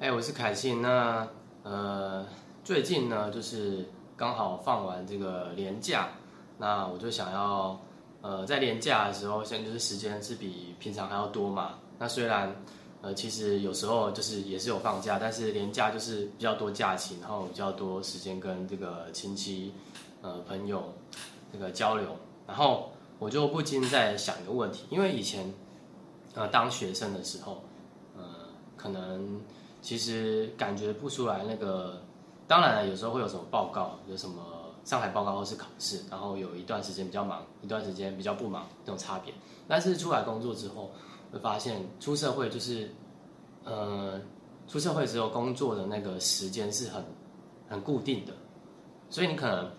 哎，我是凯信。那呃，最近呢，就是刚好放完这个年假，那我就想要呃，在年假的时候，现在就是时间是比平常还要多嘛。那虽然呃，其实有时候就是也是有放假，但是年假就是比较多假期，然后比较多时间跟这个亲戚呃朋友这个交流，然后我就不禁在想一个问题，因为以前呃当学生的时候，呃，可能其实感觉不出来那个，当然了，有时候会有什么报告，有什么上海报告或是考试，然后有一段时间比较忙，一段时间比较不忙这种差别。但是出来工作之后，会发现出社会就是，呃，出社会之后工作的那个时间是很很固定的，所以你可能，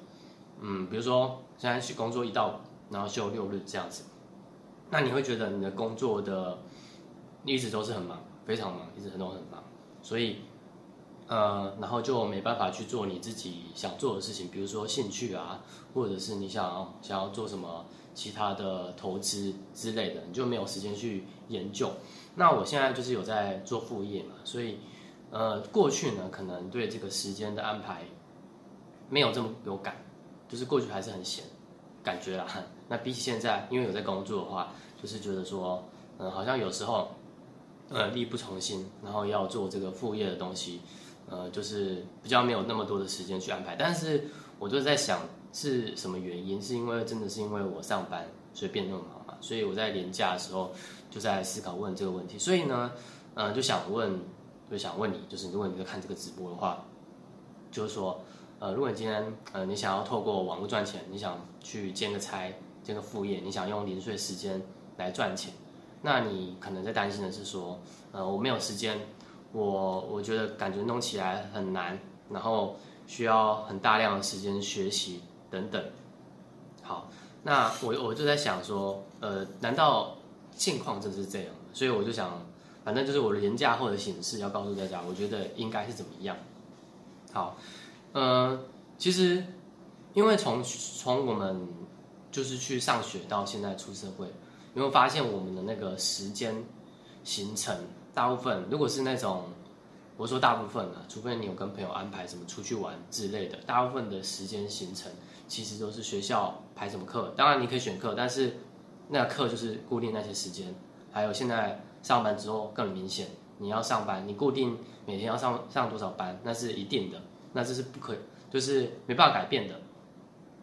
嗯，比如说现在去工作一到五，然后休六日这样子，那你会觉得你的工作的一直都是很忙，非常忙，一直很都很忙，所以，呃，然后就没办法去做你自己想做的事情，比如说兴趣啊，或者是你想想要做什么。其他的投资之类的，你就没有时间去研究。那我现在就是有在做副业嘛，所以呃，过去呢可能对这个时间的安排没有这么有感，就是过去还是很闲，感觉啦。那比起现在，因为有在工作的话，就是觉得说，嗯，好像有时候呃力不从心，然后要做这个副业的东西，呃，就是比较没有那么多的时间去安排。但是我就在想。是什么原因？是因为真的是因为我上班所以变那么忙嘛？所以我在年假的时候就在思考问这个问题。所以呢，呃，就想问，就想问你，就是如果你在看这个直播的话，就是说，呃，如果你今天呃你想要透过网络赚钱，你想去兼个差、兼个副业，你想用零碎时间来赚钱，那你可能在担心的是说，呃，我没有时间，我我觉得感觉弄起来很难，然后需要很大量的时间学习。等等，好，那我我就在想说，呃，难道境况真是这样？所以我就想，反正就是我的廉价后的形式要告诉大家，我觉得应该是怎么样。好，呃，其实因为从从我们就是去上学到现在出社会，有没有发现我们的那个时间行程，大部分如果是那种。我说大部分啊，除非你有跟朋友安排什么出去玩之类的，大部分的时间行程其实都是学校排什么课。当然你可以选课，但是那课就是固定那些时间。还有现在上班之后更明显，你要上班，你固定每天要上上多少班，那是一定的，那这是不可，就是没办法改变的。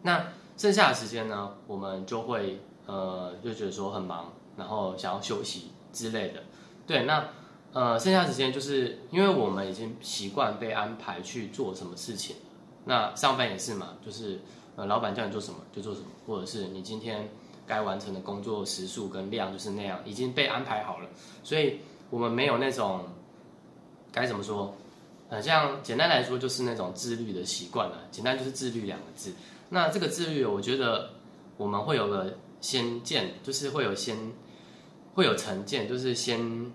那剩下的时间呢，我们就会呃就觉得说很忙，然后想要休息之类的。对，那。呃，剩下时间就是因为我们已经习惯被安排去做什么事情，那上班也是嘛，就是呃，老板叫你做什么就做什么，或者是你今天该完成的工作时数跟量就是那样，已经被安排好了，所以我们没有那种该怎么说，呃，像简单来说就是那种自律的习惯了，简单就是自律两个字。那这个自律，我觉得我们会有个先见，就是会有先会有成见，就是先。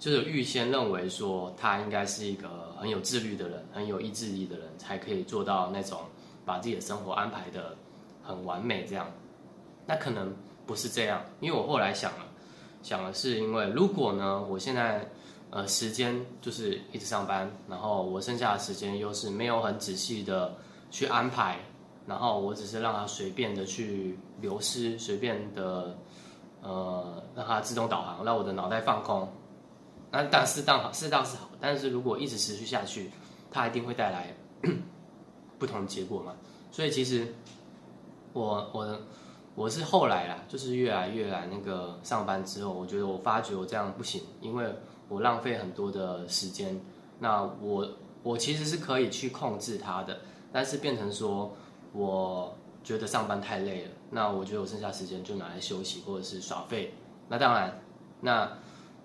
就是预先认为说他应该是一个很有自律的人，很有意志力的人，才可以做到那种把自己的生活安排的很完美这样。那可能不是这样，因为我后来想了，想的是因为如果呢，我现在呃时间就是一直上班，然后我剩下的时间又是没有很仔细的去安排，然后我只是让它随便的去流失，随便的呃让它自动导航，让我的脑袋放空。那但适当好，适当是好，但是如果一直持续下去，它一定会带来 不同结果嘛。所以其实我我我是后来啦，就是越来越来那个上班之后，我觉得我发觉我这样不行，因为我浪费很多的时间。那我我其实是可以去控制它的，但是变成说我觉得上班太累了，那我觉得我剩下时间就拿来休息或者是耍废。那当然，那。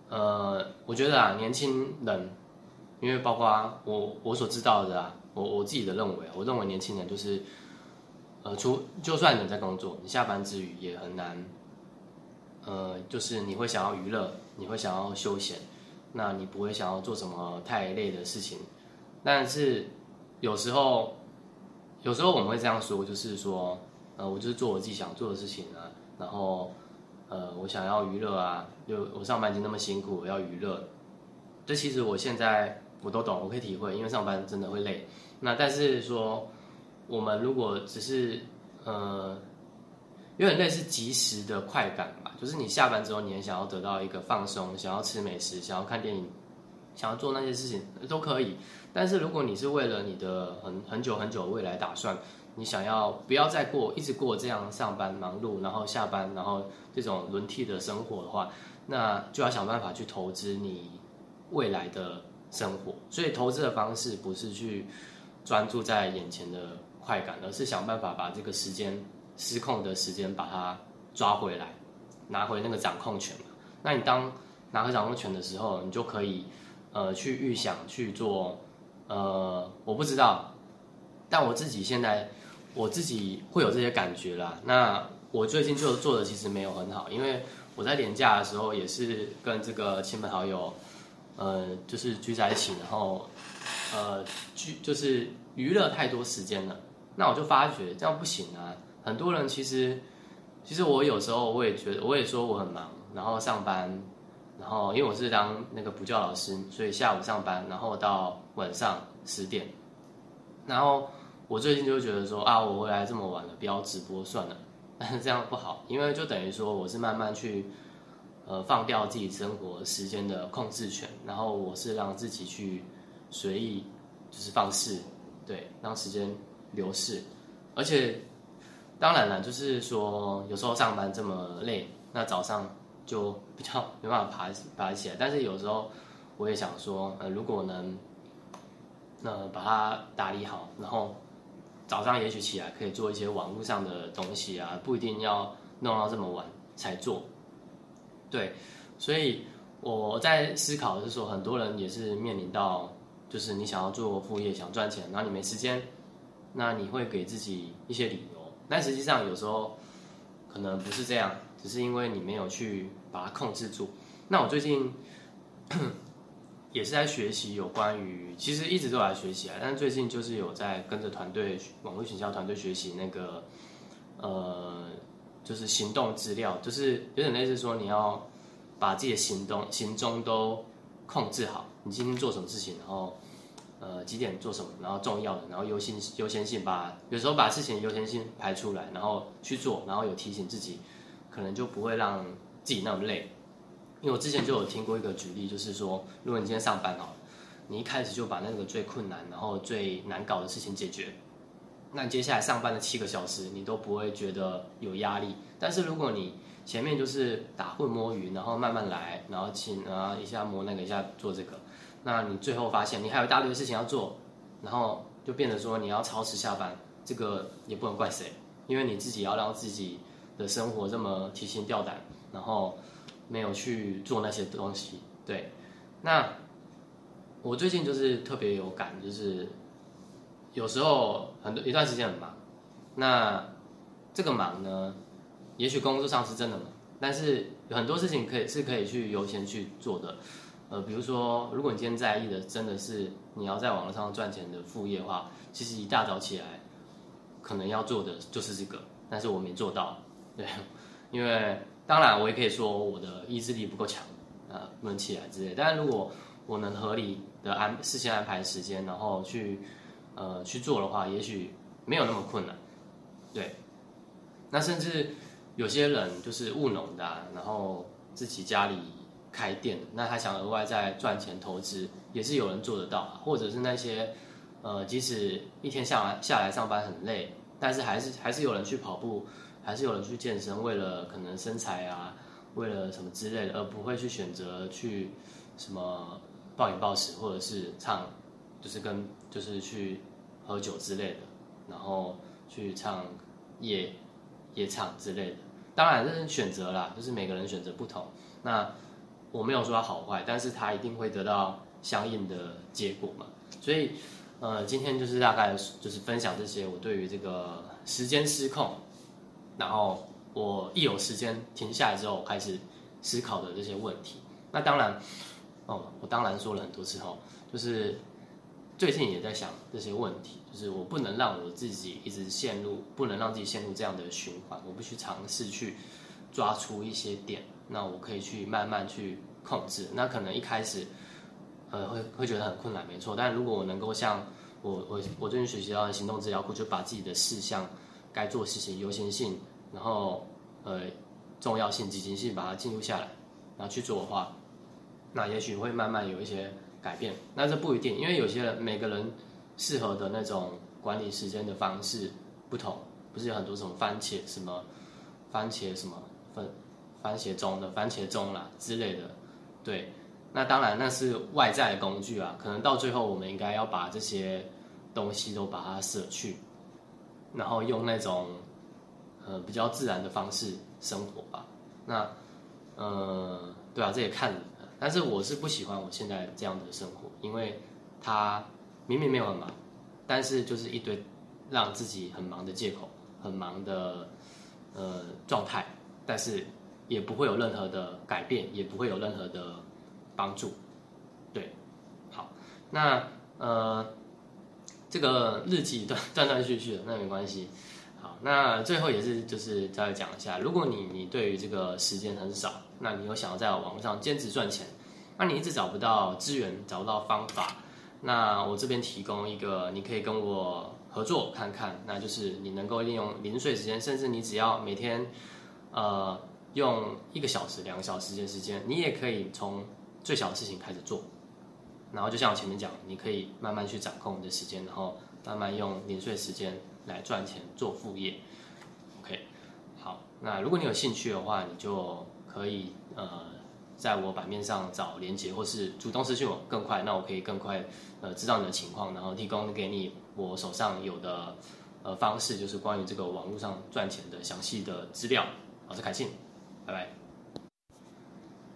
呃，我觉得啊，年轻人，因为包括我我所知道的啊，我我自己的认为，我认为年轻人就是，呃，除就算你在工作，你下班之余也很难，呃，就是你会想要娱乐，你会想要休闲，那你不会想要做什么太累的事情，但是有时候，有时候我们会这样说，就是说，呃，我就是做我自己想做的事情啊，然后。呃，我想要娱乐啊，就我上班已经那么辛苦，我要娱乐。这其实我现在我都懂，我可以体会，因为上班真的会累。那但是说，我们如果只是呃，有点类似即时的快感吧，就是你下班之后，你也想要得到一个放松，想要吃美食，想要看电影，想要做那些事情都可以。但是如果你是为了你的很很久很久未来打算，你想要不要再过一直过这样上班忙碌，然后下班，然后这种轮替的生活的话，那就要想办法去投资你未来的生活。所以投资的方式不是去专注在眼前的快感，而是想办法把这个时间失控的时间把它抓回来，拿回那个掌控权。那你当拿回掌控权的时候，你就可以呃去预想去做。呃，我不知道，但我自己现在我自己会有这些感觉啦。那我最近就做的其实没有很好，因为我在年假的时候也是跟这个亲朋好友，呃，就是聚在一起，然后呃聚就是娱乐太多时间了。那我就发觉这样不行啊。很多人其实其实我有时候我也觉得我也说我很忙，然后上班。然后，因为我是当那个补教老师，所以下午上班，然后到晚上十点。然后我最近就觉得说啊，我回来这么晚了，不要直播算了。但 是这样不好，因为就等于说我是慢慢去呃放掉自己生活时间的控制权，然后我是让自己去随意就是放肆，对，让时间流逝。而且当然了，就是说有时候上班这么累，那早上。就比较 没办法爬爬起来，但是有时候我也想说，呃，如果能，那把它打理好，然后早上也许起来可以做一些网络上的东西啊，不一定要弄到这么晚才做。对，所以我在思考的是说，很多人也是面临到，就是你想要做副业想赚钱，然后你没时间，那你会给自己一些理由，但实际上有时候可能不是这样。只是因为你没有去把它控制住。那我最近 也是在学习有关于，其实一直都在学习啊，但是最近就是有在跟着团队网络营销团队学习那个，呃，就是行动资料，就是有点类似说你要把自己的行动行踪都控制好，你今天做什么事情，然后呃几点做什么，然后重要的，然后优先优先性把有时候把事情优先性排出来，然后去做，然后有提醒自己。可能就不会让自己那么累，因为我之前就有听过一个举例，就是说，如果你今天上班哦，你一开始就把那个最困难、然后最难搞的事情解决，那接下来上班的七个小时你都不会觉得有压力。但是如果你前面就是打混摸鱼，然后慢慢来，然后请啊一下摸那个，一下做这个，那你最后发现你还有一大堆事情要做，然后就变得说你要超时下班，这个也不能怪谁，因为你自己要让自己。的生活这么提心吊胆，然后没有去做那些东西。对，那我最近就是特别有感，就是有时候很多一段时间很忙，那这个忙呢，也许工作上是真的忙，但是有很多事情可以是可以去优先去做的。呃，比如说，如果你今天在意的真的是你要在网络上赚钱的副业的话，其实一大早起来可能要做的就是这个，但是我没做到。对，因为当然我也可以说我的意志力不够强，啊，不能起来之类。但是如果我能合理的安事先安排时间，然后去呃去做的话，也许没有那么困难。对，那甚至有些人就是务农的，然后自己家里开店，那他想额外再赚钱投资，也是有人做得到。或者是那些呃，即使一天下来下来上班很累，但是还是还是有人去跑步。还是有人去健身，为了可能身材啊，为了什么之类的，而不会去选择去什么暴饮暴食，或者是唱，就是跟就是去喝酒之类的，然后去唱夜夜唱之类的。当然这是选择啦，就是每个人选择不同。那我没有说他好坏，但是他一定会得到相应的结果嘛。所以呃，今天就是大概就是分享这些我对于这个时间失控。然后我一有时间停下来之后，开始思考的这些问题。那当然，哦，我当然说了很多次哦，就是最近也在想这些问题，就是我不能让我自己一直陷入，不能让自己陷入这样的循环。我必须尝试去抓出一些点，那我可以去慢慢去控制。那可能一开始，呃会会觉得很困难，没错。但如果我能够像我我我最近学习到的行动资料库，就把自己的事项、该做事情优先性，然后呃重要性、积极性把它记录下来，然后去做的话，那也许会慢慢有一些改变。那这不一定，因为有些人每个人适合的那种管理时间的方式不同，不是有很多什么番茄什么番茄什么分番茄钟的番茄钟啦之类的，对。那当然那是外在的工具啊，可能到最后我们应该要把这些东西都把它舍去，然后用那种呃比较自然的方式生活吧。那呃对啊，这也看人，但是我是不喜欢我现在这样的生活，因为他明明没有很忙，但是就是一堆让自己很忙的借口，很忙的呃状态，但是也不会有任何的改变，也不会有任何的。帮助，对，好，那呃，这个日记断断断续续的，那没关系。好，那最后也是就是再讲一下，如果你你对于这个时间很少，那你又想要在网络上兼职赚钱，那你一直找不到资源，找不到方法，那我这边提供一个，你可以跟我合作看看，那就是你能够利用零碎时间，甚至你只要每天呃用一个小时、两个小时的时间，你也可以从最小的事情开始做，然后就像我前面讲，你可以慢慢去掌控你的时间，然后慢慢用零碎时间来赚钱做副业。OK，好，那如果你有兴趣的话，你就可以呃在我版面上找连接，或是主动私信我更快，那我可以更快呃知道你的情况，然后提供给你我手上有的呃方式，就是关于这个网络上赚钱的详细的资料。我是凯信，拜拜。